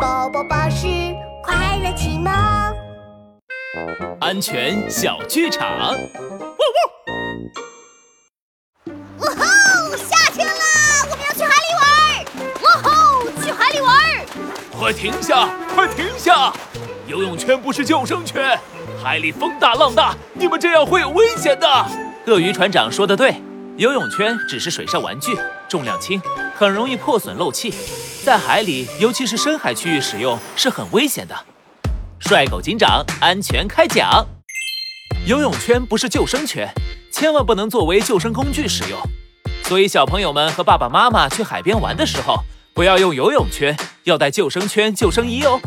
宝宝巴士快乐启蒙。安全小剧场。呜吼！夏天啦，我们要去海里玩。呜吼！去海里玩。快停下！快停下！游泳圈不是救生圈，海里风大浪大，你们这样会有危险的。鳄鱼船长说的对，游泳圈只是水上玩具，重量轻，很容易破损漏气，在海里，尤其是深海区域使用是很危险的。帅狗警长安全开讲：游泳圈不是救生圈，千万不能作为救生工具使用。所以小朋友们和爸爸妈妈去海边玩的时候，不要用游泳圈，要带救生圈、救生衣哦。